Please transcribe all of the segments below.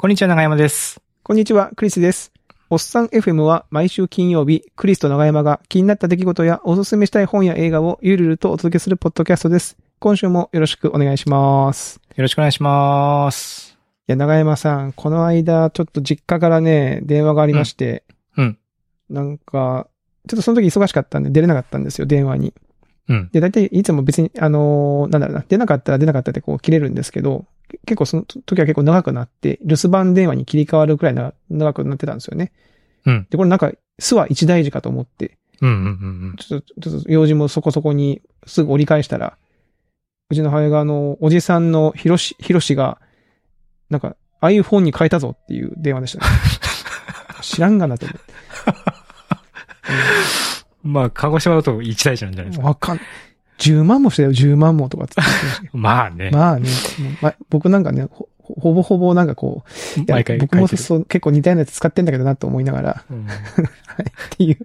こんにちは、長山です。こんにちは、クリスです。おっさん FM は毎週金曜日、クリスと長山が気になった出来事やおすすめしたい本や映画をゆるゆるとお届けするポッドキャストです。今週もよろしくお願いします。よろしくお願いします。いや、長山さん、この間、ちょっと実家からね、電話がありまして、うんうんなんか、ちょっとその時忙しかったんで出れなかったんですよ、電話に。うん。で、大体いつも別に、あのーなんだろうな、出なかったら出なかったってこう切れるんですけど、け結構その時は結構長くなって、留守番電話に切り替わるくらいな長くなってたんですよね。うん。で、これなんか、巣は一大事かと思って、うんうんうんちょっと、ちょっと用事もそこそこにすぐ折り返したら、うちの母親があの、おじさんのひろし、ひろしが、なんか iPhone に変えたぞっていう電話でしたね。知らんがなと思って。うん。まあ、鹿児島だと一大事なんじゃないですか。わかん、10万もしたよ、10万もとかって言ってま あね。まあね、ま僕なんかね、ほほぼほぼなんかこう、毎回僕もそう結構似たようなやつ使ってんだけどなと思いながら、うん。っていう、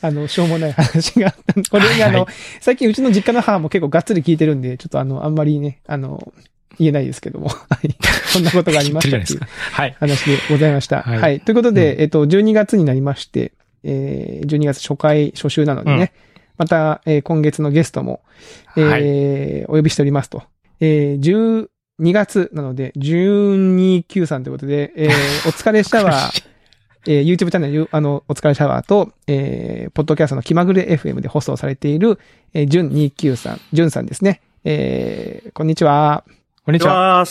あの、しょうもない話があった これにあの、はい最近うちの実家の母も結構がっつり聞いてるんで、ちょっとあの、あんまりね、あの、言えないですけども、はい。こんなことがありましたっていう。話でございました。はい。はい。ということで、うん。えっと、12月になりまして、えー、12月初回、初週なのでね、また、えー今月のゲストも、えーお呼びしておりますと。えー、12月なので、1293ということで、えー お疲れシャワー、えー YouTube チャンネル、あの、お疲れシャワーと、えー、ポッドキャストの気まぐれ FM で放送されている、えー、ジュン293、ジュンさんですね。えー、こんにちは。こんにちは。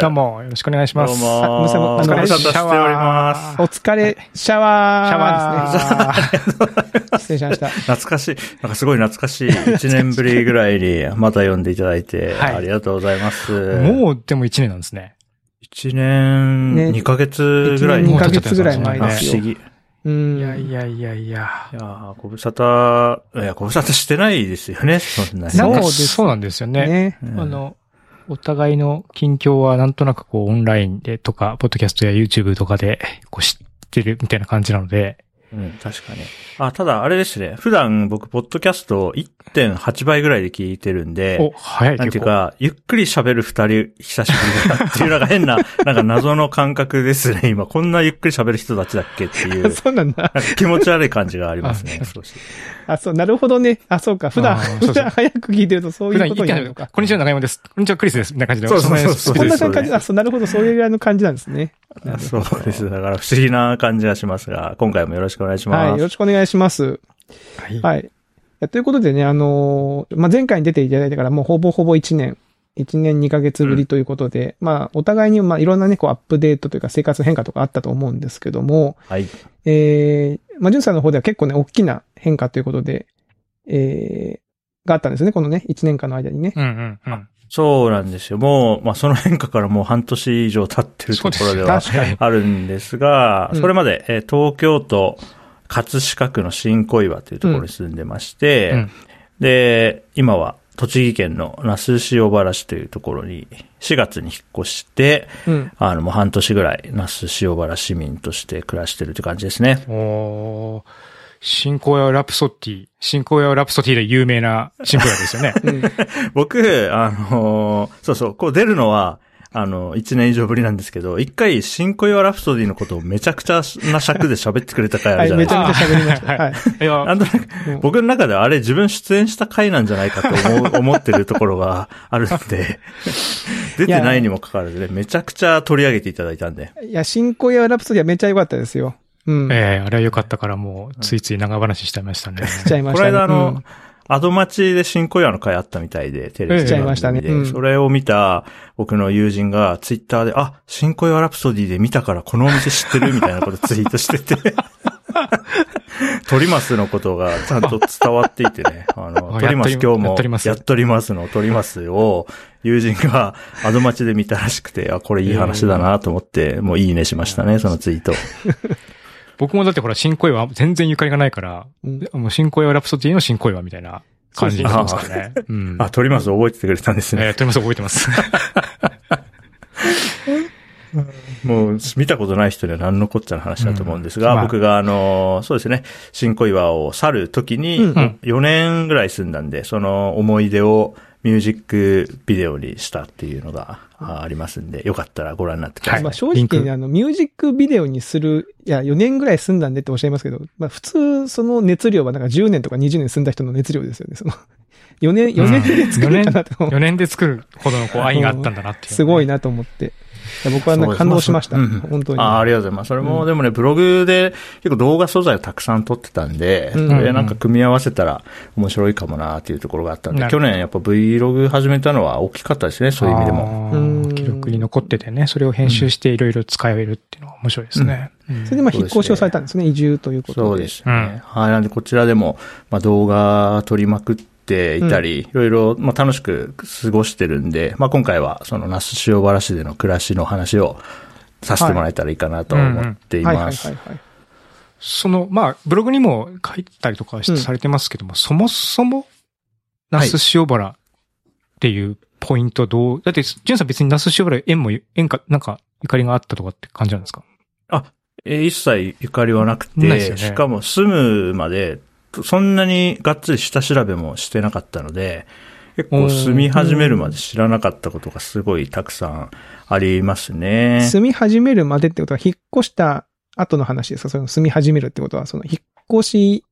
どうも、よろしくお願いします。どうもあむさぼあのご無沙汰しております。お疲れシャワー。シャワーですね。失礼しました。懐かしい。なんかすごい懐かしい。1年ぶりぐらいにまた読んでいただいて、はいありがとうございます。もう、でも一年なんですね。1年ね2ヶ月ぐらい1に年2ヶ月ぐらい前あですよ。不思議。いうん。いやいやいやいや。ご無沙汰、いや、ご無沙汰してないですよね、そうですそうなんですよね。あの、お互いの近況はなんとなくこうオンラインでとか、ポッドキャストや YouTube とかでこう知ってるみたいな感じなので、うん、確かに。あ、ただ、あれですね。普段僕、ポッドキャスト1.8倍ぐらいで聞いてるんで、お、早いなんて。いうか、ゆっくり喋る二人、久しぶりだなっていうのが変な、なんか謎の感覚ですね、今。こんなゆっくり喋る人たちだっけっていう、そうなんだ。か気持ち悪い感じがありますね あ、そう、なるほどね。あ、そうか。普段、普段早く聞いてるとそういうことになるのか。こんにちは、長山です。こんにちは、クリスです。みたいな感じで。そうそうそうこんな感じ、あ、そう、なるほど。そういうぐらいの感じなんですね。あそうです。だから不思議な感じがしますが、今回もよろしくお願いしはい。ます。よろしくお願いします。はい。はい。ということでね、あのーまあ、前回に出ていただいてからもうほぼほぼ1年、1年2ヶ月ぶりということで、まあ、お互いに、まあ、いろんなね、こう、アップデートというか生活変化とかあったと思うんですけども、はい。えー、まあ、ジュンさんの方では結構ね、大きな変化ということで、えー、があったんですね、このね、1年間の間にね。うんうんうん。そうなんですよ。もう、まあ、その変化からもう半年以上経ってるところでは。あるんですが、うんそれまで、えー東京都葛飾区の新小岩というところに住んでまして、うんで、今は栃木県の那須塩原市というところに4月に引っ越して、うん。あの、もう半年ぐらい那須塩原市民として暮らしてるという感じですね。おー新荒野ラプソディ、新荒野ラプソディで有名な新荒野ですよね。うん。僕、あのーそうそう、こう出るのは、あの、1年以上ぶりなんですけど、一回、新小岩ラプソディのことをめちゃくちゃな尺で喋ってくれた回あはい、るじゃないですか。めちゃめちゃ喋りました。はいはい。いや、なんとなく、うん僕の中ではあれ自分出演した回なんじゃないかと思う 思ってるところがあるんで、出てないにもかかわらずね、めちゃくちゃ取り上げていただいたんで。いや、新小屋ラプソディはめっちゃ良かったですよ。うん。ええあれは良かったからもう、ついつい長話しちゃいましたね。しちゃいましたね。この間あの、うん。アドマチで新小岩の回あったみたいで、テレビしちゃいましたね。で、うん。それを見た僕の友人がツイッターで、あ、新小岩ラプソディで見たからこのお店知ってるみたいなことツイートしてて、トリマスのことがちゃんと伝わっていてね、あの、あトリマス今日もやっとります。やっとりますのトリマスを友人がアドマチで見たらしくて、あ、これいい話だなと思って、もういいねしましたね、そのツイート。僕もだってほら、新恋は全然ゆかりがないから、うんもう新恋はラプソディの新恋はみたいな感じになってますからね。うん。あ、トリマス覚えててくれたんですね。えー、とります覚えてます。もう、見たことない人には何のこっちゃの話だと思うんですが、うんまあ僕があの、そうですね、新小岩を去る時に、うん4年ぐらい住んだんで、その思い出をミュージックビデオにしたっていうのがあありますんで、よかったらご覧になってください。まあ正直、あの、ミュージックビデオにする、いや、4年ぐらい住んだんでっておっしゃいますけど、まあ普通、その熱量はなんか10年とか20年住んだ人の熱量ですよね。その、4年、4年で作るかなと思4年で作るほどのこう愛があったんだなっていう、すごい。なと思って。僕はなんか感動しました。そうです本当に。あありがとうございます。それも、でもね、ブログで結構動画素材をたくさん撮ってたんで、うんそれなんか組み合わせたら面白いかもなっていうところがあったんで、去年やっぱ Vlog 始めたのは大きかったですね、そういう意味でも。記録に残っててね、それを編集していろいろ使えるっていうのは面白いですね。うんそれでまあ引っ越しをされたんですね。移住ということで。そうですね。はい。なんでこちらでも、まあ動画撮りまくっていたり、いろいろ、まあ楽しく過ごしてるんで、まあ今回はその那須塩原市での暮らしの話をさせてもらえたらいいかなと思っていはいはいますはい。はい。その、まあ、ブログにも書いたりとかしうんされてますけども、そもそも、那須塩原っていうポイントどう、だって、ジュンさん別に那須塩原縁も、縁か、なんか、ゆかりがあったとかって感じなんですか？えー一切ゆかりはなくて、ね。しかも住むまで、そんなにがっつり下調べもしてなかったので、結構住み始めるまで知らなかったことがすごいたくさんありますね。住み始めるまでってことは、引っ越した後の話ですか？その住み始めるってことは、その引っ越し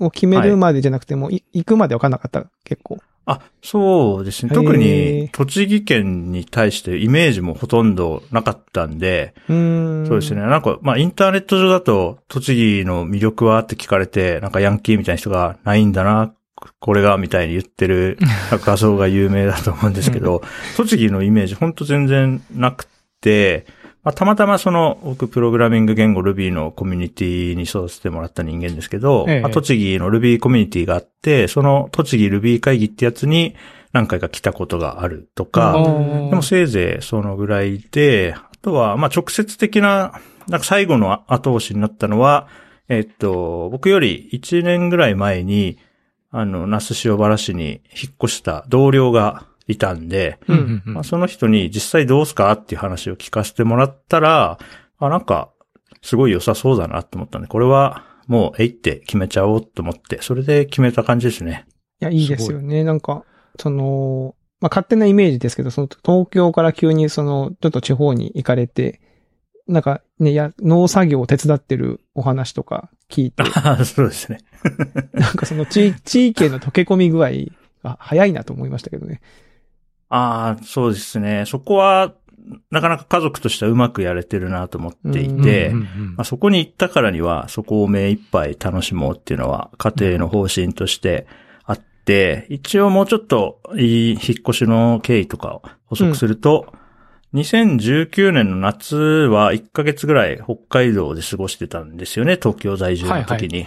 を決めるまでじゃなくても、い行くまで分かんなかった？結構。あ、そうですね。特に栃木県に対してイメージもほとんどなかったんで、うーん。そうですね。。なんか、まあ、インターネット上だと、栃木の魅力はって聞かれて、なんかヤンキーみたいな人がないんだな、これが、みたいに言ってる画像が有名だと思うんですけど、栃木のイメージほんと全然なくて、まあ、たまたまその、僕、プログラミング言語 Ruby のコミュニティに育ててもらった人間ですけど、ええ。まあ栃木の Ruby コミュニティがあって、その栃木 Ruby 会議ってやつに何回か来たことがあるとか、うん。でもせいぜいそのぐらいで、あとは、まあ直接的な、なんか最後の後押しになったのは、えっと、僕より1年ぐらい前に、あの、那須塩原市に引っ越した同僚がいたんで、うんうんうんまあ、その人に実際どうすかっていう話を聞かせてもらったら、あ、なんか、すごい良さそうだなと思ったんで、これはもう、えいって決めちゃおうと思って、それで決めた感じですね。いや、いいですよね。なんか、その、まあ、勝手なイメージですけど、その、東京から急にその、ちょっと地方に行かれて、なんかね、や、農作業を手伝ってるお話とか聞いて、そうですね。なんかその地、地域への溶け込み具合が早いなと思いましたけどね。ああ、そうですね。そこは、なかなか家族としてはうまくやれてるなと思っていうんて、そこに行ったからには、そこを目いっぱい楽しもうっていうのは、家庭の方針としてあって、一応もうちょっといい引っ越しの経緯とかを補足すると、2019年の夏は1ヶ月ぐらい北海道で過ごしてたんですよね、東京在住の時に。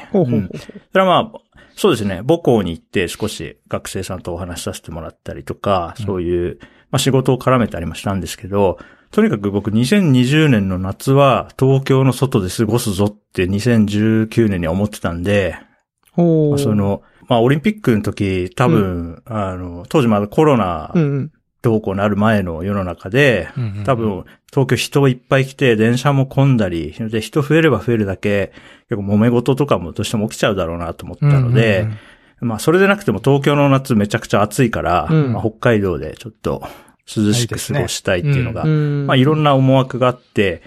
それはまあ、そうですね。母校に行って少し学生さんとお話しさせてもらったりとか、うんそういう、まあ仕事を絡めたりもしたんですけど、とにかく僕2020年の夏は東京の外で過ごすぞって2019年には思ってたんで、そ、の、まあオリンピックの時多分、あの、当時まだコロナうんうん。どうこうなる前の世の中で、多分、東京人いっぱい来て、電車も混んだり、で、人増えれば増えるだけ、結構揉め事とかもどうしても起きちゃうだろうなと思ったので、うんうんうん。まあ、それでなくても東京の夏めちゃくちゃ暑いから、うん。まあ、北海道でちょっと涼しく過ごしたいっていうのが、うん。まあ、いろんな思惑があって、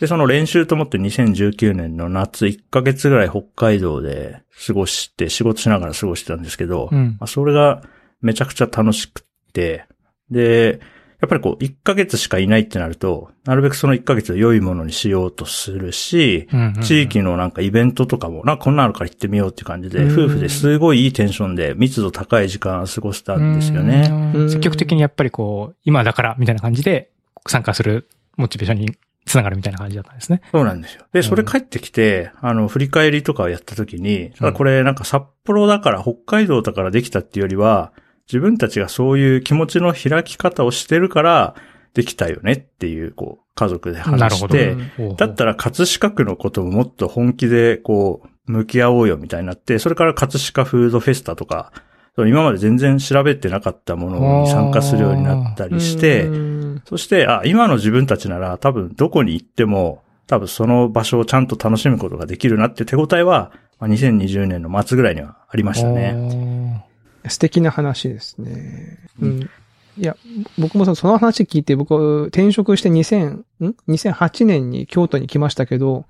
で、その練習と思って2019年の夏1ヶ月ぐらい北海道で過ごして、仕事しながら過ごしてたんですけど、うん。まあ、それがめちゃくちゃ楽しくって、で、やっぱりこう、1ヶ月しかいないってなると、なるべくその1ヶ月を良いものにしようとするし、うんうんうん地域のなんかイベントとかも、なんかこんなのあるから行ってみようっていう感じで、うん夫婦ですごいいいテンションで密度高い時間を過ごしたんですよね。うん積極的にやっぱりこう、今だからみたいな感じで参加するモチベーションにつながるみたいな感じだったんですね。そうなんですよ。で、それ帰ってきて、あの、振り返りとかをやった時に、ただこれなんか札幌だから北海道だからできたっていうよりは、自分たちがそういう気持ちの開き方をしてるから、できたよねっていう、こう、家族で話して、うん。だったら葛飾区のことももっと本気でこう、向き合おうよみたいになって、それから葛飾フードフェスタとか、今まで全然調べてなかったものに参加するようになったりしてう、んそして、あ、今の自分たちなら多分どこに行っても、多分その場所をちゃんと楽しむことができるなって手応えは、まあ、2020年の末ぐらいにはありましたね。ね。素敵な話ですね。うん。いや、僕もその話聞いて、僕、転職して2000、ん ?2008 年に京都に来ましたけど、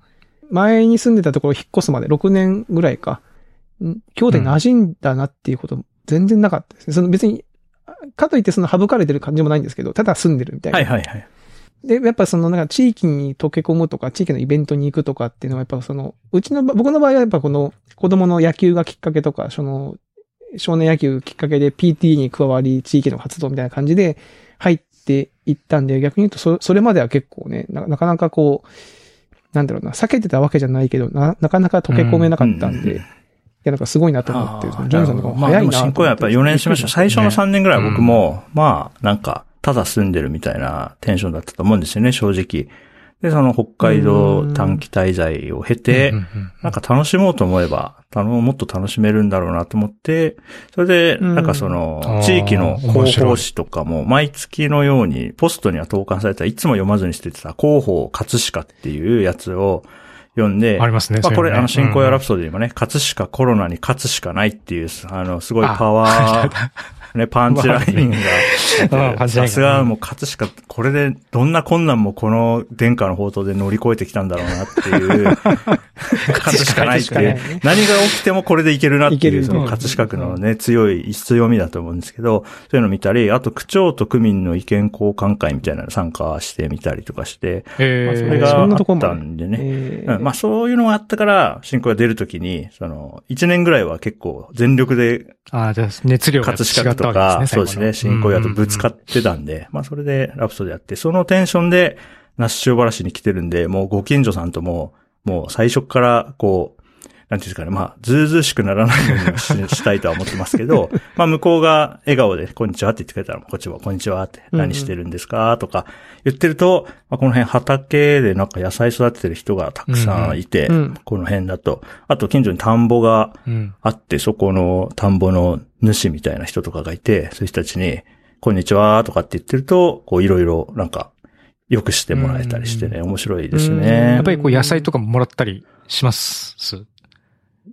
前に住んでたところ引っ越すまで6年ぐらいか、ん？京都に馴染んだなっていうこと全然なかったですね。その別に、かといってその省かれてる感じもないんですけど、ただ住んでるみたいな。はいはいはい。で、やっぱそのなんか地域に溶け込むとか、地域のイベントに行くとかっていうのはやっぱその、うちの場、僕の場合はやっぱこの子供の野球がきっかけとか、その、少年野球きっかけで PT に加わり、地域の活動みたいな感じで入っていったんで、逆に言うとそ、それまでは結構ね、ななかなかこう、なんだろうな、避けてたわけじゃないけど、な、なかなか溶け込めなかったんで、うんいや、なんかすごいなと思って、ジョニーさんの方がまあで早いなと思って。も新婚やっぱり4年しました。最初の3年ぐらいは僕も、うまあ、なんか、ただ住んでるみたいなテンションだったと思うんですよね、正直。で、その北海道短期滞在を経てなんか楽しもうと思えば、もっと楽しめるんだろうなと思って、それで、うん。なんかその地域の面広報誌とかも、毎月のように、ポストには投函された、いつも読まずに捨ててた、広報葛飾っていうやつを読んで、ありますね。まあこれ、あの、新小屋ラプうん。ソディにもね、葛飾コロナに勝つしかないっていう、あの、すごいパワー、ね、パンチラインが。さすがもう葛飾、これでどんな困難もこの殿下の宝刀で乗り越えてきたんだろうなっていう、勝つしかないっていう。何が起きてもこれでいけるなっていう、その葛飾区のね、強い強みだと思うんですけど、そういうの見たり、あと区長と区民の意見交換会みたいなの参加してみたりとかして、えー。まあそれがあったんでね。えー。うん、まあそういうのがあったから、新婚が出るときに、その、一年ぐらいは結構全力で、ああ、じゃあ熱量が違葛飾とか、ね。そうですね、新婚屋とぶつかっってたんで、まあそれでラプソでやって、そのテンションで、那須塩原市に来てるんで、もうご近所さんとも、もう最初から、こう、なんていうんですかね、まあ、ずうずうしくならないようにししたいとは思ってますけど、まあ、向こうが笑顔で、こんにちはって言ってくれたら、こっちも、こんにちはって、うんうん何してるんですか？とか言ってると、まあ、この辺畑でなんか野菜育ててる人がたくさんいて、うんこの辺だと、あと近所に田んぼがうん。あって、そこの田んぼの主みたいな人とかがいて、そういう人たちに、こんにちはとかって言ってると、こういろいろなんか、よくしてもらえたりしてね、面白いですうん。ね。やっぱりこう野菜とかももらったりします？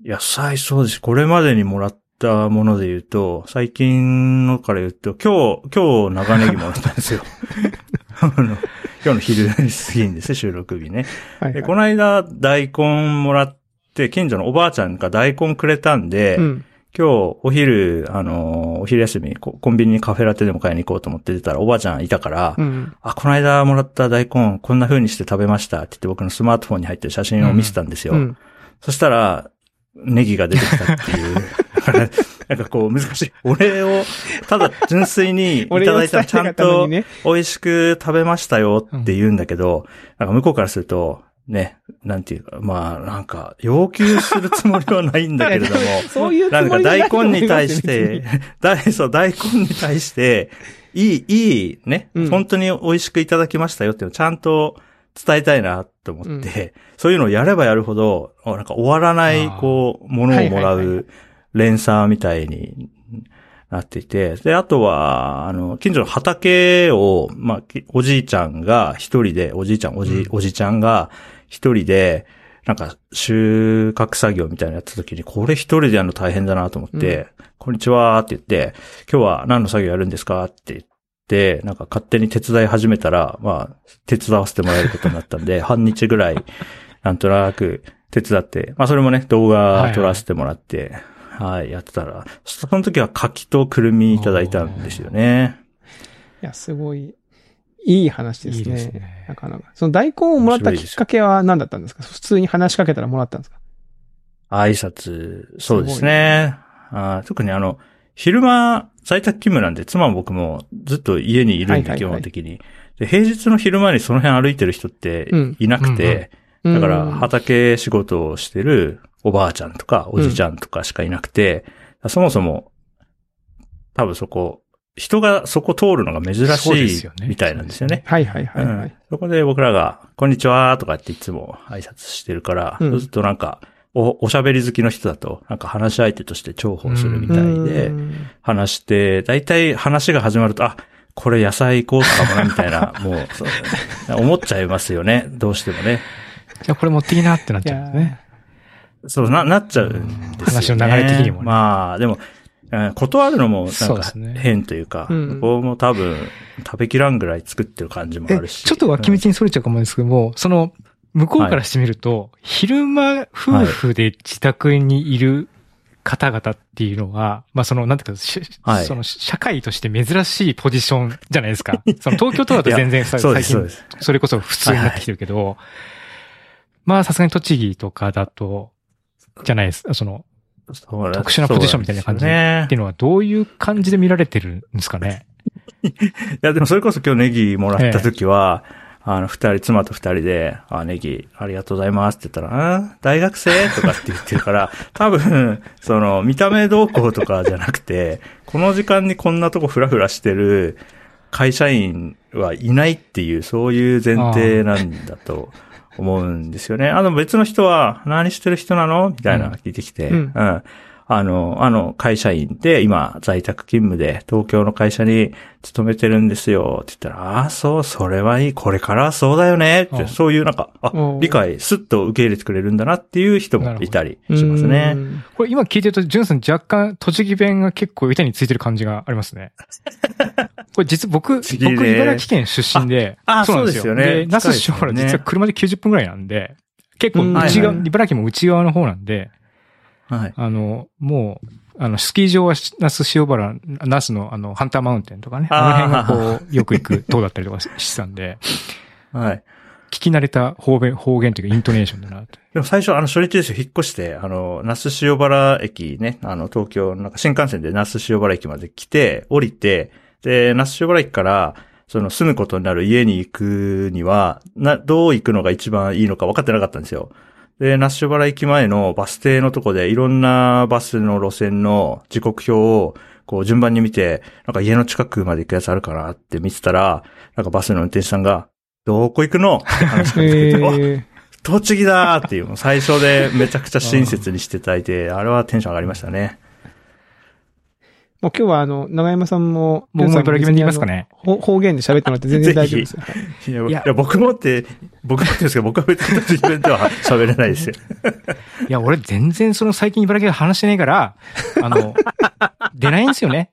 野菜そうです。これまでにもらったもので言うと、最近のから言うと、今日、今日長ネギもらったんですよ。あの今日の昼過ぎにですね、収録日ね。はいはいでこの間、大根もらって、近所のおばあちゃんが大根くれたんで、うん。今日お昼、あの、お昼休み、ココンビニにカフェラテでも買いに行こうと思って出たらおばあちゃんいたから、うん。あ、この間もらった大根、こんな風にして食べましたって言って僕のスマートフォンに入ってる写真を見せたんですよ。うん。そしたら、ネギが出てきたっていう。なんかこう難しい。俺を、ただ純粋に いただいたらちゃんとね。美味しく食べましたよって言うんだけど、なんか向こうからすると、ね、なんていうか、まあなんか要求するつもりはないんだけれども、そういうつなんか大根に対して、大、そう、大根に対して、いい、いい、ね、うん本当に美味しくいただきましたよっていうのをちゃんと伝えたいなと思って、うそういうのをやればやるほど、なんか終わらない、こう、ものをもらう連鎖みたいになっていて、で、あとは、あの、近所の畑を、まあ、きおじいちゃんが一人で、おじいちゃん、おじ、うん。おじちゃんが一人で、なんか、収穫作業みたいなのやった時に、これ一人でやるの大変だなと思って、こんにちはって言って、今日は何の作業やるんですかって言って、なんか勝手に手伝い始めたら、まあ、手伝わせてもらえることになったんで、半日ぐらい、なんとなく手伝って、まあそれもね、動画撮らせてもらって、はい、やってたら、その時は柿とくるみいただいたんですよね。いや、すごい、いい話ですね。いいですねなかなか。その大根をもらったきっかけは何だったんですか？普通に話しかけたらもらったんですか？挨拶、そうですね。あー特にあの、昼間、在宅勤務なんで、妻も僕もずっと家にいるんで、基本的に。で、平日の昼間にその辺歩いてる人ってうん。いなくて、うんだから、畑仕事をしてるおばあちゃんとか、おじちゃんとかしかいなくて、そもそも、多分そこ、人がそこ通るのが珍しいみたいなんですよね。はいはいはいはい。うん。そこで僕らが、こんにちはとかっていつも挨拶してるから、うん。そうするとなんか、お、おしゃべり好きの人だと、なんか話し相手として重宝するみたいでう、ん話して、だいたい話が始まると、あ、これ野菜行こうかもな、みたいな、もう、そう思っちゃいますよね。どうしてもね。じゃあこれ持ってきなってなっちゃうんですね。そうな、なっちゃうんですよ、ね。話の流れ的にもねまあ、でも、うん断るのもなんか変というか、うんここも多分食べきらんぐらい作ってる感じもあえ、るし。ちょっと脇道にそれちゃうかもですけども、その、向こうからしてみると、昼間夫婦で自宅にいる方々っていうのは、まあその、なんていうか、しはいその、社会として珍しいポジションじゃないですか。その東京都だと全然最近。それこそ普通になってきてるけど、まあさすがに栃木とかだと、じゃないです。その、そう特殊なポジションみたいな感じねっていうのはどういう感じで見られてるんですかね？いや、でもそれこそ今日ネギもらった時は、あの、二人、妻と二人で、あ、ネギ、ありがとうございますって言ったら、あ大学生？とかって言ってるから、多分、その、見た目動向とかじゃなくて、この時間にこんなとこフラフラしてる会社員はいないっていう、そういう前提なんだと思うんですよね。あの別の人は、何してる人なの？みたいなの聞いてきて、うん。うんあの、あの、会社員で、今、在宅勤務で、東京の会社に勤めてるんですよ、って言ったら、ああ、そう、それはいい、これからはそうだよね、って、あそういうなんか、あ理解、スッと受け入れてくれるんだなっていう人もいたりしますうね。ん。これ今聞いてると、ジュンさん若干栃木弁が結構板についてる感じがありますね。これ実僕、僕茨城県出身で、ああそうですよ。ね。で、那須塩近いですよね。原実は車で90分くらいなんで、結構うん内側、はいはい。茨城も内側の方なんで、はい。あの、もう、あの、スキー場は那須塩原、那須のあの、ハンターマウンテンとかね、あの辺がこう、よく行く塔だったりとかししてたんで、はい。聞き慣れた方言、方言というかイントネーションだなと。でも最初、あの、初日ですよ、引っ越して、あの、那須塩原駅ね、あの、東京、なんか新幹線で那須塩原駅まで来て、降りて、で、那須塩原駅から、その住むことになる家に行くには、な、どう行くのが一番いいのか分かってなかったんですよ。で、那須塩原駅前のバス停のとこで、いろんなバスの路線の時刻表を、こう順番に見て、なんか家の近くまで行くやつあるかなって見てたら、なんかバスの運転手さんが、どこ行くの？って話しかけて 栃木だーっていう最初でめちゃくちゃ親切にしていただいて、あれはテンション上がりましたね。もう今日はあの、長山さんも、僕も茨城弁で言いますかね。ほ方言で喋ってもらって全然大丈夫ですよ。は いいや、いや僕もって、僕もってですけど、僕は別に栃木弁では喋れないですよ。いや、俺全然その最近茨城で話してないから、あの、出ないんですよね。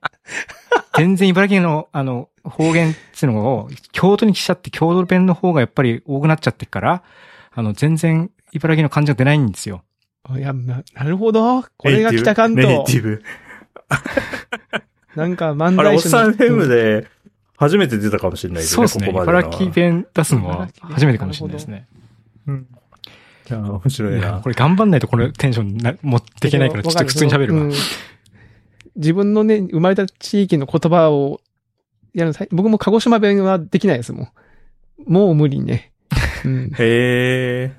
全然茨城の、あの、方言っていうのを、京都に来ちゃって、京都弁の方がやっぱり多くなっちゃってっから、あの、全然茨城の感じが出ないんですよ。いや、ななるほど。これが北関ネイ東テ。ィブ。なんか漫あれ、お才師の。っさん FM うんで初めて出たかもしれないですね、そうですね。ここ弁出すのは初めてかもしれないですね。うん。いや、面白いな。これ頑張んないとこのテンションな持っていけないから、ちょっと普通に喋るわ。うん自分のね、生まれた地域の言葉をやるのさ僕も鹿児島弁はできないですもん。もう無理ね。うんへえ。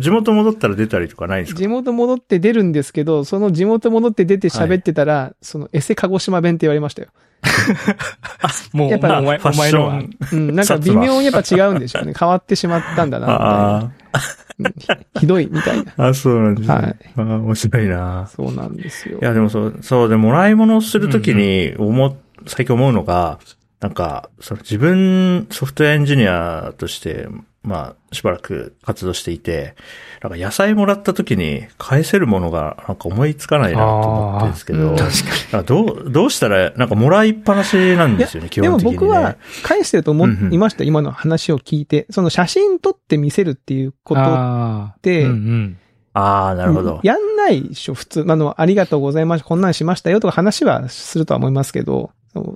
地元戻ったら出たりとかないんですか？地元戻って出るんですけど、その地元戻って出て喋ってたら、そのエセ鹿児島弁って言われましたよ。もう、やっぱお前、お前の。うん、なんか 微妙にやっぱ違うんでしょうね。変わってしまったんだなみたいなひ。ひどいみたいな。あ、あ、そうなんですね。はい。ああ、面白いな。そうなんですよい。や、でもそう、そうで、もらい物をするときに思っ、最近思うのが、なんか、その自分、ソフトウェアエンジニアとして、まあ、しばらく活動していて、なんか野菜もらったときに返せるものがなんか思いつかないなと思ってるんですけど、あーうんなんかどう、どうしたら、なんかもらいっぱなしなんですよね、基でも本的に、ね。僕は返してると思うんうんいました、今の話を聞いて。その写真撮って見せるっていうことあーでうんうん。ああ、なるほど。やんないでしょ、普通。あの、ありがとうございました、こんなんしましたよとか話はするとは思いますけど、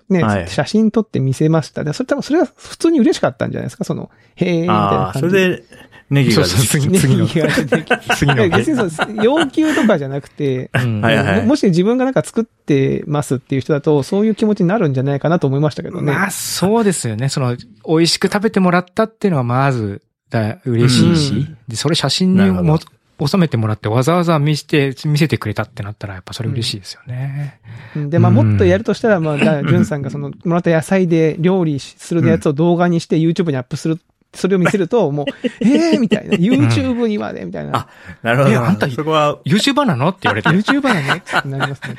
ね、はい。写真撮って見せました。でそれ多分それは普通に嬉しかったんじゃないですか、その、へえ、みたいああ、な感じそれで、ネギが次のいや出てきて 次のいや 別にそう要求とかじゃなくて、うん。はいはいももし自分がなんか作ってますっていう人だと、そういう気持ちになるんじゃないかなと思いましたけどね。まあ、そうですよね。その、美味しく食べてもらったっていうのはまず、だ嬉しいし、うん。で、それ写真にも収めてもらってわざわざ見せて、見せてくれたってなったら、やっぱそれ嬉しいですよね。うんで、まあ、もっとやるとしたら、まあ、じゃあ、さんがその、もらった野菜で料理するやつを動画にして YouTube にアップする、それを見せると、もう、ええー、みたいな。YouTube にまで、みたいな。あなるほど。えあんたそこは、YouTuber なのって言われて。YouTuber なのってなりますね。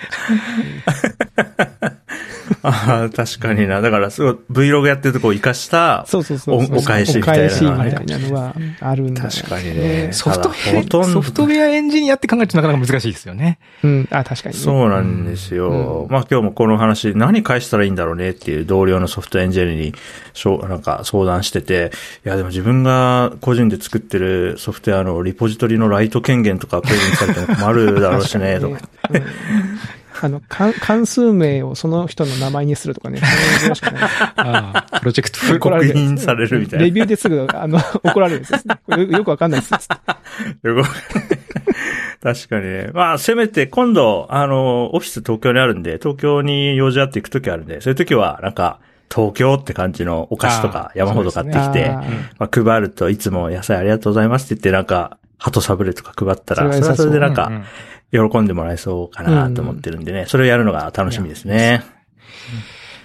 ああ、確かにな。だから、すごい Vlog やってるとこを活かした、そうそうそう。おお返しみたいなお返しみたいなのはあるんだよ確かにね。ソフトウェア、どソフトウェアエンジニアって考えるとなかなか難しいですよね。うん。あ、確かにね。そうなんですよ。まあ今日もこの話、何返したらいいんだろうねっていう同僚のソフトエンジニアに、しょうなんか相談してて、いやでも自分が個人で作ってるソフトウェアのリポジトリのライト権限とかプレゼントされても困るだろうしね、とか。うんあの、関関数名をその人の名前にするとかね。かない ああ、プロジェクトフ怒られる刻印されるみたいなレビューですぐ、あの、怒られるんですね。よよくわかんないです。よく確かにね。まあ、せめて今度、あの、オフィス東京にあるんで、東京に用事あって行くときあるんで、そういうときは、なんか、東京って感じのお菓子とかあー山ほど買ってきて、あーまあ、配るといつも野菜ありがとうございますって言って、なんか、鳩サブレとか配ったら、それはそれでなんか、喜んでもらえそうかなと思ってるんでね、それをやるのが楽しみですね。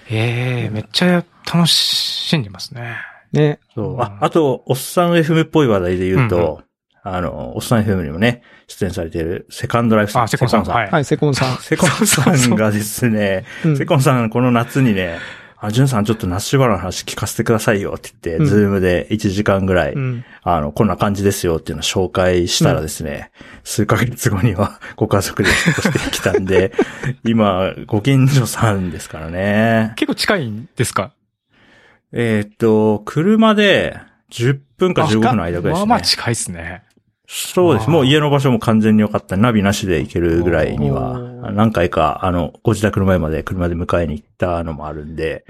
ええめっちゃ楽しんでますね。ね。そう。あ、あと、おっさん FM っぽい話題で言うと、あの、おっさん FM にもね、出演されているセカンドライフさん。あ、セコンさん。はい。はい、セコンさん。セコンさんがですね、うんセコンさんこの夏にね、あ、ジュンさんちょっとナッシュバラの話聞かせてくださいよって言って、うんズームで1時間ぐらい、うん。あの、こんな感じですよっていうのを紹介したらですね、数ヶ月後にはご家族で引っ越してきたんで、今、ご近所さんですからね。結構近いんですか？えーっと、車で10分か15分の間ぐらいですね。まあまあ近いですね。そうです。もう家の場所も完全に良かった。ナビなしで行けるぐらいには何回か、あの、ご自宅の前まで車で迎えに行ったのもあるんで、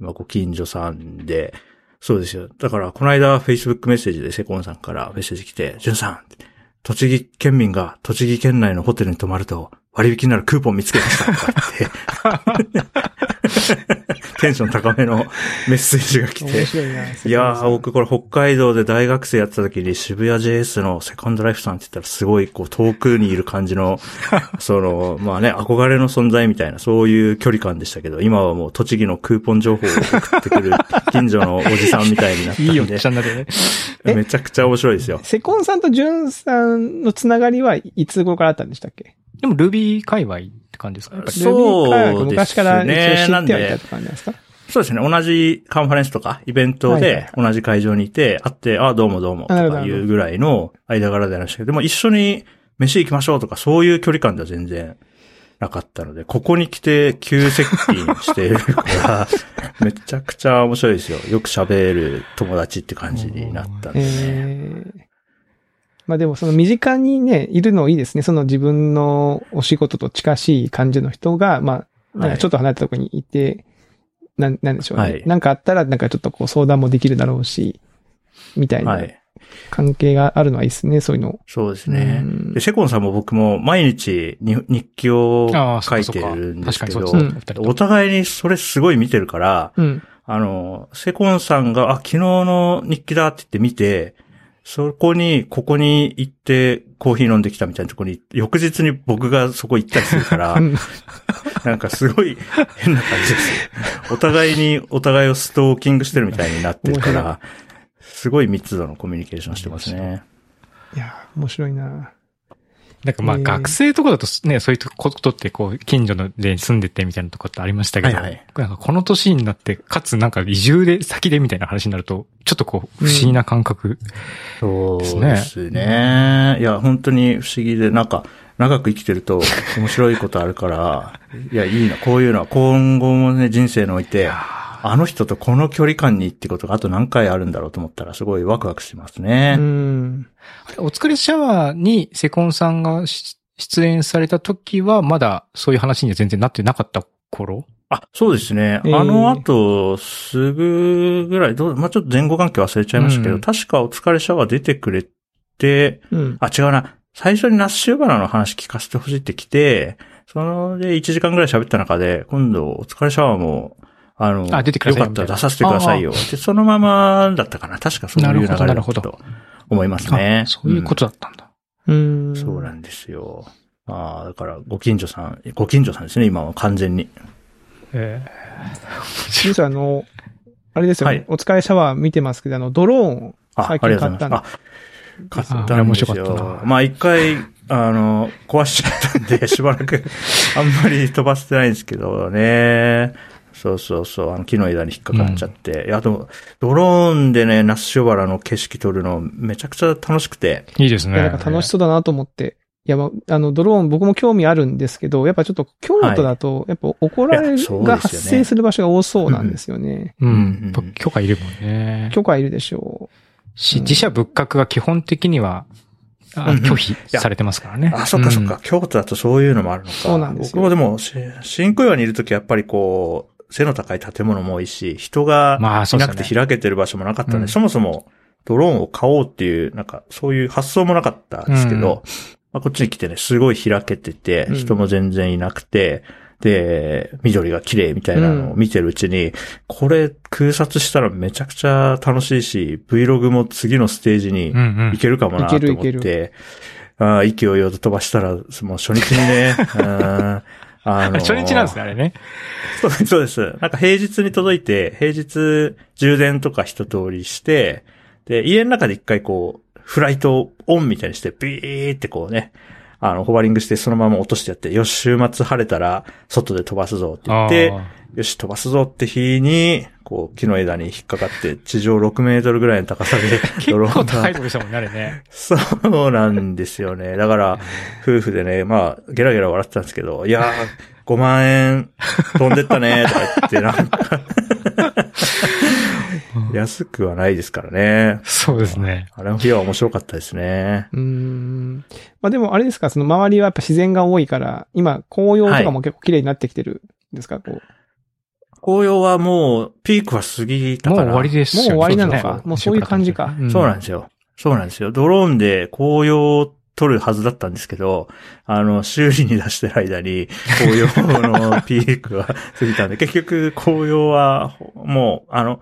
今ご近所さんで、そうですよ。だから、この間、Facebook メッセージでセコンさんからメッセージ来て、ジュンさん、栃木県民が栃木県内のホテルに泊まると割引になるクーポン見つけましたとか言って、テンション高めのメッセージが来て面、白いな。いやー、僕これ北海道で大学生やってた時に渋谷 JS のセカンドライフさんって言ったらすごいこう遠くにいる感じの、その、まあね、憧れの存在みたいなそういう距離感でしたけど、今はもう栃木のクーポン情報を送ってくる近所のおじさんみたいになったんで。いいおっちゃんだね。えめちゃくちゃ面白いですよ。セコンさんとジュンさんのつながりはいつ頃からあったんでしたっけ？でも Ruby 界隈って感じですか？やっぱりそう昔から一応知ってはいたって感じなんですかそうですね。同じカンファレンスとかイベントで同じ会場にいて、会って、ああ、どうもどうもとかいうぐらいの間柄でありましたけど、でも一緒に飯行きましょうとかそういう距離感では全然なかったので、ここに来て急接近してるから、めちゃくちゃ面白いですよ。よく喋る友達って感じになったんでね。えーまあでもその身近にね、いるのいいですね。その自分のお仕事と近しい感じの人が、まあ、なんかちょっと離れたところにいて、なん、なんでしょうね。はいなんかあったら、なんかちょっとこう相談もできるだろうし、みたいは。ない関係があるのはいいですね、そういうの。そうですねうん。で、セコンさんも僕も毎日に日記を書いてるんですけど確かにそう、お互いにそれすごい見てるから、うん。あの、セコンさんが、あ、昨日の日記だって言って見て、そこに、ここに行ってコーヒー飲んできたみたいなところに、翌日に僕がそこ行ったりするからう、ん なんかすごい変な感じです。お互いに、お互いをストーキングしてるみたいになってるか面ら、すごい密度のコミュニケーションしてますね。いや、面白いな。なんかまあえー学生とかだとね、そういうことってこう、近所ので住んでてみたいなとこってありましたけど、はいはいなんかこの年になって、かつなんか移住で先でみたいな話になると、ちょっとこう、不思議な感覚。そうですねですね。いや、本当に不思議で、なんか、長く生きてると面白いことあるから、いや、いいな、こういうのは今後もね、人生において、あの人とこの距離感にってことがあと何回あるんだろうと思ったらすごいワクワクしますうね。ん。あれお疲れシャワーにセコンさんがし出演された時は、まだそういう話には全然なってなかった頃？あ、そうですね。えーあの後、すぐぐらい、どう、まあ、ちょっと前後関係忘れちゃいましたけど、うん確かお疲れシャワー出てくれて、うん。あ、違うな。最初にナッシュバラの話聞かせてほしいって来て、そので1時間ぐらい喋った中で、今度お疲れシャワーも、あの、あ出てくださいよかったら出させてくださいよ。で、そのままだったかな。確かそういう流れだったなるほどなると思いますね。あそういうことだったんだ。うん。うんそうなんですよ。ああ、だから、ご近所さん、ご近所さんですね、今は完全に。え実はあの、あれですよね、はいお疲れシャワー見てますけど、あの、ドローン最あり近買ったんでがとうございます。あ、買ったんです白かった。まあ一回あの、壊しちゃったんで、しばらく、あんまり飛ばせてないんですけどね。そうそうそう、あの木の枝に引っかかっちゃって。いやあと、ドローンでね、那須塩原の景色撮るのめちゃくちゃ楽しくて。いいですね。なんか楽しそうだなと思って。いや、まあ、あの、ドローン僕も興味あるんですけど、やっぱちょっと京都だと、やっぱ怒られいやそうですよねが発生する場所が多そうなんですよね。ううんん。やっぱ許可いるもんね。許可いるでしょし、うん自社仏閣は基本的には、あうんうん拒否されてますからね。あ、そっかそっか、京都だとそういうのもあるのか。そうなんですよ僕もでも、し新小岩にいるときはやっぱりこう、背の高い建物も多いし、人がうん。まあ、い。なくて開けてる場所もなかったんで、うんそもそもドローンを買おうっていう、なんかそういう発想もなかったんですけど、まあ、こっちに来てね、すごい開けててう、ん人も全然いなくて、で、緑が綺麗みたいなのを見てるうちに、これ空撮したらめちゃくちゃ楽しいし、Vlog も次のステージにうんうんい。けるかもなと思っいけるいけて、ああ、息をよと飛ばしたら、もう初日にね、うんあの初日なんですね、あれね。そうです、そうです。なんか平日に届いて、平日充電とか一通りして、で、家の中で一回こう、フライトオンみたいにして、ビーってこうね、あの、ホバリングしてそのまま落としてやって、よし、週末晴れたら、外で飛ばすぞって言って、あよし、飛ばすぞって日に、こう、木の枝に引っかかって、地上6メートルぐらいの高さで、ドローンが構高いとこでしたもんね、あれね。そうなんですよね。だから、夫婦でね、まあ、ゲラゲラ笑ってたんですけど、いやー、5万円飛んでったね、とか言って、なんか、安くはないですからね。そうですね。あれの日は面白かったですね。う。ん。まあでもあれですか、その周りはやっぱ自然が多いから、今紅葉とかも結構綺麗になってきてるんですか、こう？紅葉はもう、ピークは過ぎたから。もう終わりですよもう終わりなのかもうそういう感じかんそうなんですよ。そうなんですよ。ドローンで紅葉を撮るはずだったんですけど、あの、修理に出してる間に、紅葉のピークが過ぎたんで、結局紅葉は、もう、あの、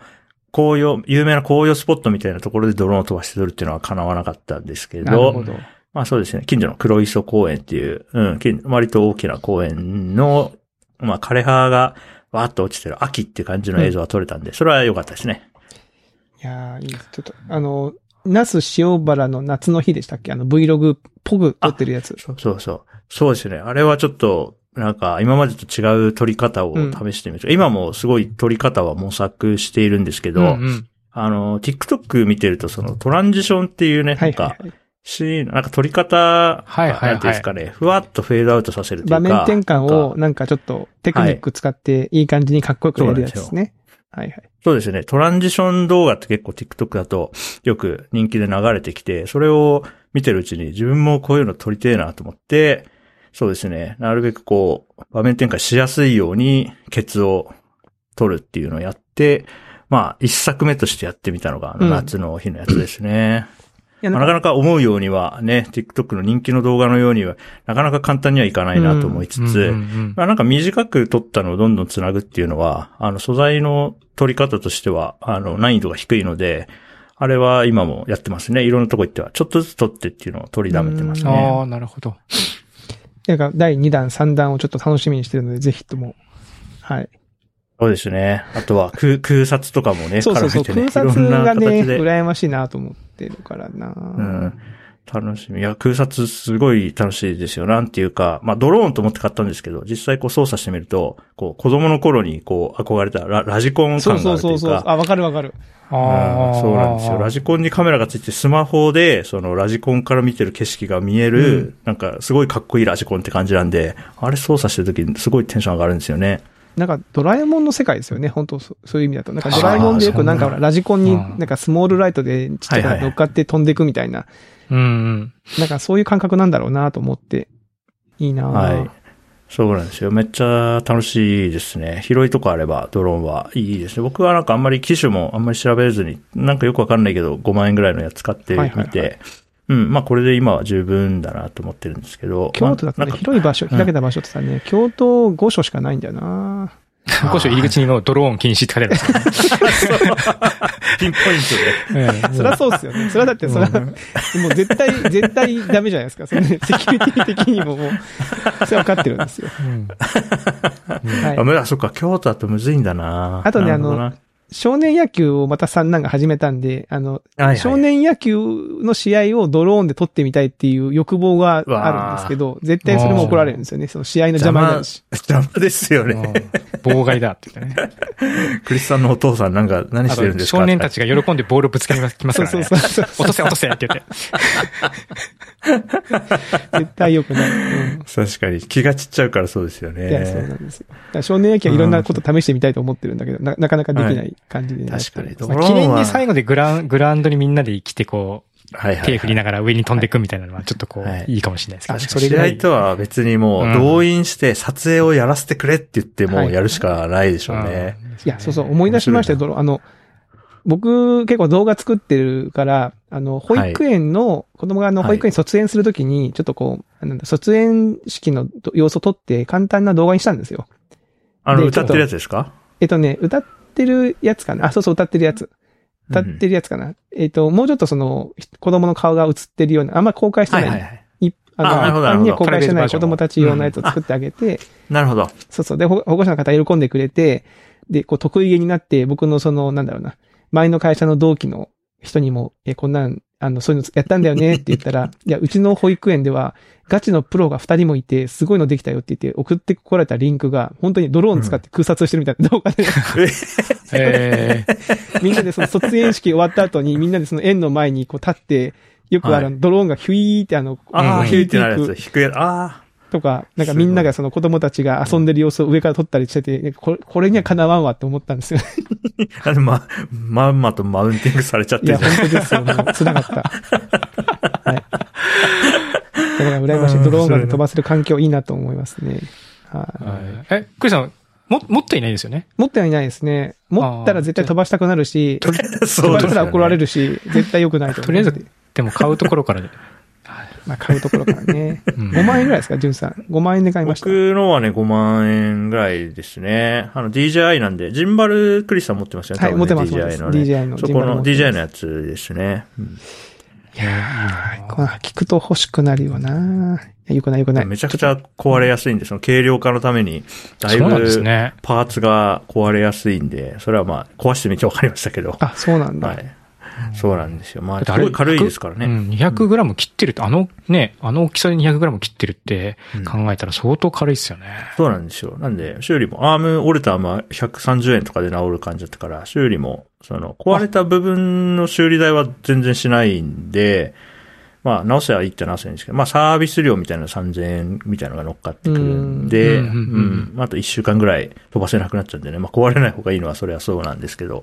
紅葉、有名な紅葉スポットみたいなところでドローンを飛ばして撮るっていうのは叶わなかったんですけど、なるほど。まあそうですね、近所の黒磯公園っていう、うん、近割と大きな公園の、まあ枯葉がわーっと落ちてる秋っていう感じの映像が撮れたんで、それは良かったですね。いやーいいです。ちょっと、あの、那須塩原の夏の日でしたっけ？あの Vlog っぽく撮ってるやつ。そうそうそう。そうですね。あれはちょっと、なんか、今までと違う撮り方を試してみる、今もすごい撮り方は模索しているんですけど、うんうんあの、TikTok 見てると、そのトランジションっていうね、はないんか、はいはい。シーン、なんか撮り方、はいはいはいなんていうんですかね、ふわっとフェードアウトさせるというか。場面転換をなんかちょっとテクニック使っていい感じにかっこよくやるやつですね。はいはい。そうですね。トランジション動画って結構 TikTok だとよく人気で流れてきて、それを見てるうちに自分もこういうの撮りてえなと思って、そうですね。なるべくこう、場面転換しやすいようにケツを撮るっていうのをやって、まあ、一作目としてやってみたのが、夏の日のやつですね。いやまあなかなか思うようにはね、TikTok の人気の動画のようには、なかなか簡単にはいかないなと思いつつ、まあなんか短く撮ったのをどんどん繋ぐっていうのは、あの素材の撮り方としては、あの難易度が低いので、あれは今もやってますね。いろんなとこ行っては、ちょっとずつ撮ってっていうのを取りだめてますあね。あ、なるほど。なんか第2弾、3弾をちょっと楽しみにしてるので、ぜひとも。はい。そうですね。あとは空 空撮とかもね、そうそうそう。ね空撮がね。羨ましいなと思ってるからな。うん。楽しみ。いや、空撮すごい楽しいですよ。なんていうか、まあ、ドローンと思って買ったんですけど、実際こう操作してみると、こう、子供の頃にこう、憧れたララジコンそう感があるといううか、そそうそう。あ、わかるわかる。うんそうなんですよ。ラジコンにカメラがついてスマホで、そのラジコンから見てる景色が見える、うんなんかすごいかっこいいラジコンって感じなんで、あれ操作してる時にすごいテンション上がるんですよね。なんかドラえもんの世界ですよね。本当そうそういう意味だと。なんかドラえもんでよくなんかラジコンにうんなんかスモールライトでちっちゃいから乗っかって飛んでいくみたいな。うんうん。なんかそういう感覚なんだろうなと思って。いいなはい。そうなんですよ。めっちゃ楽しいですね。広いとこあればドローンはいいですね。僕はなんかあんまり機種もあんまり調べずに、なんかよくわかんないけど5万円ぐらいのやつ使ってみはいはいはて、うん、まあこれで今は十分だなと思ってるんですけど。京都だか広い場所、開けた場所ってさね、京都5所しかないんだよな ご所入り口にもドローン禁止って書いてあるんですよね。ピンポイントで。ええ そりゃそうですよね。それはだって、それは、もう絶対、絶対ダメじゃないですか。それね、セキュリティ的にももう、それは分かってるんですよ。うんはいあ、。そっか、京都だとむずいんだなあとねなるほどな少年野球をまた三男が始めたんで、あの、はいはい少年野球の試合をドローンで撮ってみたいっていう欲望があるんですけど、絶対それも怒られるんですよね。その試合の邪魔になるし。邪魔ですよね。妨害だって言ってね。クリスさんのお父さんなんか何してるんですか？少年たちが喜んでボールをぶつけますきますそうからね。そうそう。落とせ落とせって言って。絶対良くない。うん確かに気が散っちゃうからそうですよね。いや、そうなんです少年野球はいろんなこと試してみたいと思ってるんだけど、ななかなかできない感じで、確かに。ドローンはに最後でグラウングラウンドにみんなで来てこう、はいはい手振りながら上に飛んでいくみたいなのはちょっとこう、はい。いいかもしれないですけど。ね。確かに。試合とは別にもう動員して撮影をやらせてくれって言ってもやるしかないでしょうね。いや、そうそう、思い出しましたよ、ドローンあの、僕結構動画作ってるから、あの、保育園の、子供があの、はい。保育園卒園するときに、ちょっとこう、なんだ、卒園式の様子を撮って簡単な動画にしたんですよ。あの、で歌ってるやつですか？えっとね、歌ってるやつかな？あ、そうそう、歌ってるやつ。歌ってるやつかな、えっと、もうちょっとその、子供の顔が映ってるような、あんま公開してない。はいはいはい。いあの、あには公開してない子供たち用のやつを作ってあげて、なるほど。そうそう。で、保保護者の方喜んでくれて、で、こう、得意げになって、僕のその、なんだろうな、前の会社の同期の人にも、え、こんなん、あの、そういうのやったんだよねって言ったら、いや、うちの保育園では、ガチのプロが二人もいて、すごいのできたよって言って、送ってこられたリンクが、本当にドローン使って空撮してるみたいな動画で、え みんなでその卒園式終わった後に、みんなでその園の前にこう立って、よくあの、はいドローンがヒュイーってあの、ああ、うんヒューってなるやつ。低いやつ。あとか、なんかみんながその子供たちが遊んでる様子を上から撮ったりしてて、これ、これにはかなわんわって思ったんですよ。あ。あの、ま、まんまとマウンティングされちゃっていや、るじゃん。本当ですよ。もう、辛かった。はい。だから、羨ましい。ドローンが飛ばせる環境いいなと思いますね。はい。ーえ、クリスさん、も、持っていないですよね？持ってはいないですね。持ったら絶対飛ばしたくなるし、飛ばしたら怒られるし、絶対良くないと思う。とりあえず、でも買うところからで。まあ、買うところからね。うん5万円ぐらいですか、ジュンさん。5万円で買いました。僕のはね、5万円ぐらいですね。あの、DJI なんで、ジンバルクリスさん持ってますよね。はい、持ってます。DJI のね。DJI の。そこの DJI のの。やつですね。うんいや、いいなこう聞くと欲しくなるよな。よくないよくない。めちゃくちゃ壊れやすいんで、その軽量化のために、だいぶね。パーツが壊れやすいんで、それはまあ、壊してみて分かりましたけど。あ、そうなんだ。はい。そうなんですよ。まあ、あれごい軽いですからね。うん、200グラム切ってるって、あのね、あの大きさで200グラム切ってるってうん考えたら相当軽いっすよね。そうなんですよ。なんで、修理も、アーム、折れたアームは130円とかで治る感じだったから、修理も、その、壊れた部分の修理代は全然しないんで、まあ、直せばいいって直せばいいんですけど、まあ、サービス料みたいな3000円みたいなのが乗っかってくるんで、うんんううんうんうんあと1週間ぐらい飛ばせなくなっちゃうんでね、まあ、壊れない方がいいのはそれはそうなんですけど、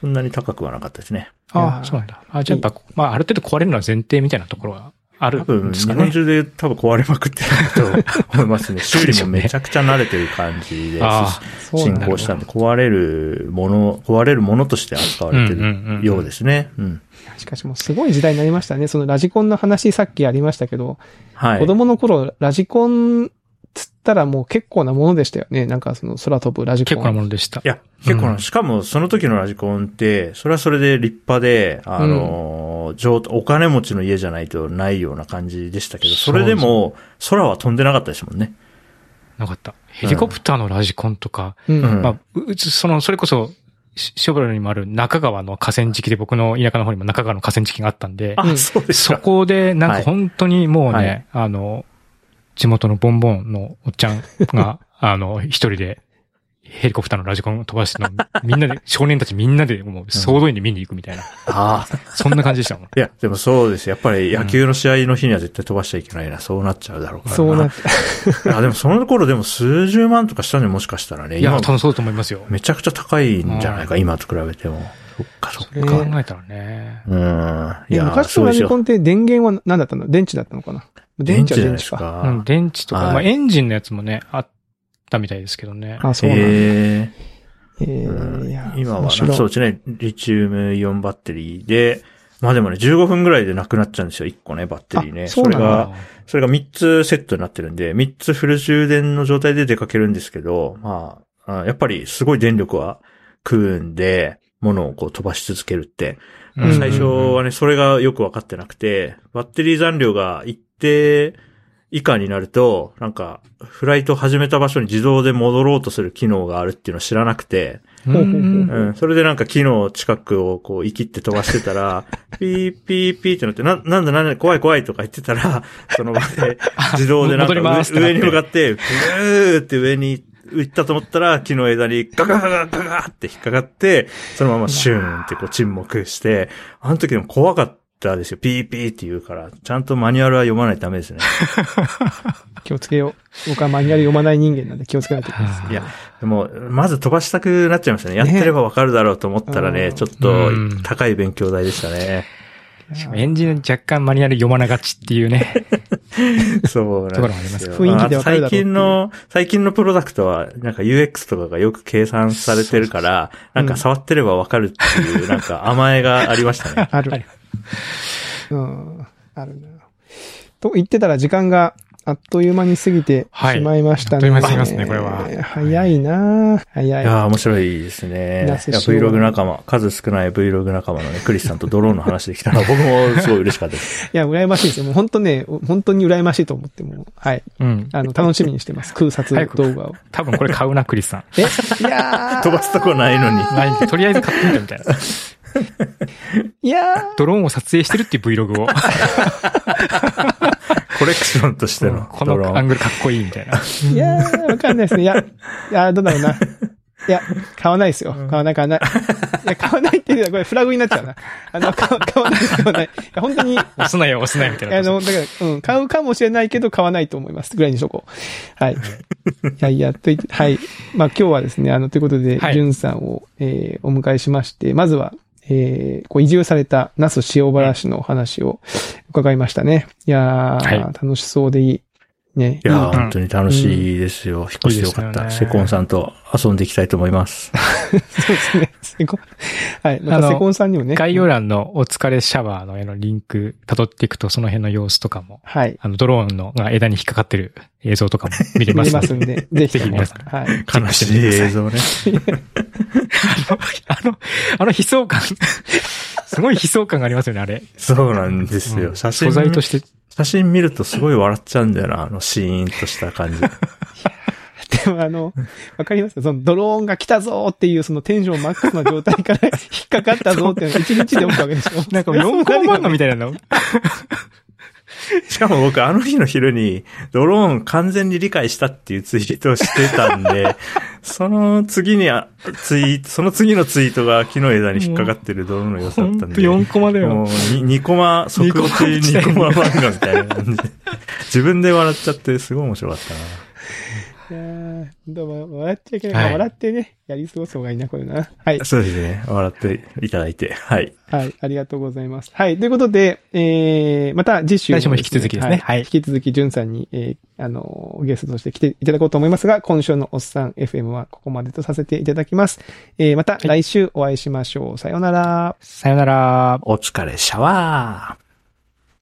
そんなに高くはなかったですね。ああ、そうなんだ。あじゃあやっぱ、まあ、ある程度壊れるのは前提みたいなところがある多分、んですかね。日本中で多分壊れまくってると思いますね。修理もめちゃくちゃ慣れてる感じで、あ進行したんで、壊れるもの、壊れるものとして扱われてるようですね。うん。しかしもうすごい時代になりましたね。そのラジコンの話さっきありましたけど、はい。子供の頃、ラジコンつったらもう結構なものでしたよね。なんかその空飛ぶラジコン。結構なものでしたい。や、結構な、うんしかもその時のラジコンって、それはそれで立派で、あの、上お金持ちの家じゃないとないような感じでしたけど、それでも、空は飛んでなかったですもんね。なかった。ヘリコプターのラジコンとか、うん。うんまあ、ううち、その、それこそ、しショベルにもある中川の河川敷で僕の田舎の方にも中川の河川敷があったんで、うんあ、そうですそか。こで、なんはいか本当にもうはねい、あの、地元のボンボンのおっちゃんが、あの、一人でヘリコプターのラジコン飛ばしての、みんなで、少年たちみんなでもう総動員で見に行くみたいな、ああ。そんな感じでしたもん。いや、でもそうです。やっぱり野球の試合の日には絶対飛ばしちゃいけないな。そうなっちゃうだろうからな。そうなって、あ、でもその頃でも数十万とかしたんでもしかしたらね。いや、今多分そうだと思いますよ。めちゃくちゃ高いんじゃないか、うん今と比べても。そっか、そっれか。考えたらね。うん。いえや、昔のラジコンンって電源は何だったの？電池だったのかな？電電池じゃ電池か。ないですか。うん、電池とか、はいまあエンジンのやつもね、あったみたいですけどね。あ、そうなんだ。ええー、いやー、今はそうですね、リチウムイオンバッテリーで、まあでもね、15分ぐらいでなくなっちゃうんですよ、1個ね、バッテリーね。あそうなんだれが、それが3つセットになってるんで、3つフル充電の状態で出かけるんですけど、まあ、あやっぱりすごい電力は食うんで、物をこう飛ばし続けるって。最初はね、それがよくわかってなくて、バッテリー残量が一定以下になると、なんか、フライト始めた場所に自動で戻ろうとする機能があるっていうのを知らなくて、うん。それでなんか木の近くをこう、生きって飛ばしてたら、ピーピーピーってなって、な、なんだなんだ、怖い怖いとか言ってたら、その場で自動でなんか上上に向かって、ブーって上に行ったと思ったら、木の枝にガガガガガガって引っかかって、そのままシューンってこう沈黙して、あの時でも怖かったですよ。ピーピーって言うから、ちゃんとマニュアルは読まないとダメですね。気をつけよう。僕はマニュアル読まない人間なんで気をつけないといけないです。いや、でも、まず飛ばしたくなっちゃいましたね。やってればわかるだろうと思ったらね、ねちょっとうん高い勉強代でしたね。しかもエンジン若干マニュアル読まながちっていうね。そうなんところもありますよ。雰囲気でわかるだろう最近の、最近のプロダクトは、なんか UX とかがよく計算されてるから、なんか触ってればわかるっていう、なんか甘えがありましたね。ある。うん。あるな。と言ってたら時間があっという間に過ぎてはいしまいましたね。あっという間に過ぎますねこれは早いな早い。いやー、面白いですね。いや、Vlog 仲間、数少ない Vlog 仲間のね、クリスさんとドローンの話できたのは 僕もすごい嬉しかったです。いや、羨ましいですよ。もう本当ね、本当に羨ましいと思っても、はい。うん。あの、楽しみにしてます。空撮動画を。多分これ買うな、クリスさん。え？いや飛ばすとこないのに。ないんで、とりあえず買ってみたみたいな。ー、いやドローンを撮影してるっていう Vlog を。コレクションとしてのこドローン。のアングルかっこいいみたいな。ー、いやー、わかんないですね。いや、いや、どうだろうな。いや、買わないですよ。買わない、買わない。いや、買わないっていうのはこれフラグになっちゃうな。あの、買わ買わない、買わない。いや、本当に、押すなよ、押すなよ、みたいな。あの、だから、うん、買うかもしれないけど、買わないと思います。ぐらいにしとこう。はい。い やいや、と言って、はい。まあ今日はですね、あの、ということで、はいじゅんさんを、えーお迎えしまして、まずは、えーこう移住された那須塩原市のお話を伺いましたね。いやー、は楽しそうでいい。ね。いやー、うん本当に楽しいですよ。引っ越してよかった。ねセコンさんと遊んでいきたいと思います。そうですね。セコン。はい。またセコンさんにもね。概要欄のお疲れシャワーの絵のリンク辿っていくと、その辺の様子とかも、はい。あの、ドローンのが枝に引っかかってる映像とかも見れま 見れますんで、ぜひぜひ皆さんはい。悲しい映像ね。あの、あの悲壮感、すごい悲壮感がありますよね、あれ。そうなんですよ。うん写真、素材として、写真見るとすごい笑っちゃうんだよな、あのシーンとした感じ。でもあの、わかります？そのドローンが来たぞーっていうそのテンションマックスの状態から引っかかったぞーっていうのが一日で起きたわけでしょ。なんか4コマ漫画みたいなの？しかも僕あの日の昼にドローン完全に理解したっていうツイートをしてたんで、その次にあツイート、その次のツイートが木の枝に引っかかってるドローンの様子だったんで。4コマだもうよ。2コマ、即落ち2コマ漫画みたいな感じで。自分で笑っちゃってすごい面白かったな。いやーどうも笑っちゃいけない。まあはい笑ってね、やり過ごす方がいいな、これな。はい。そうですね。笑っていただいて。はい。はい。ありがとうございます。はい。ということで、えー、また次週来週も引き続きですねはい引き続き、じゅんさんに、えー、あの、ゲストとして来ていただこうと思いますが、今週のおっさん FM はここまでとさせていただきます。えー、また来週お会いしましょう。さようなら。さよなら。お疲れシャワー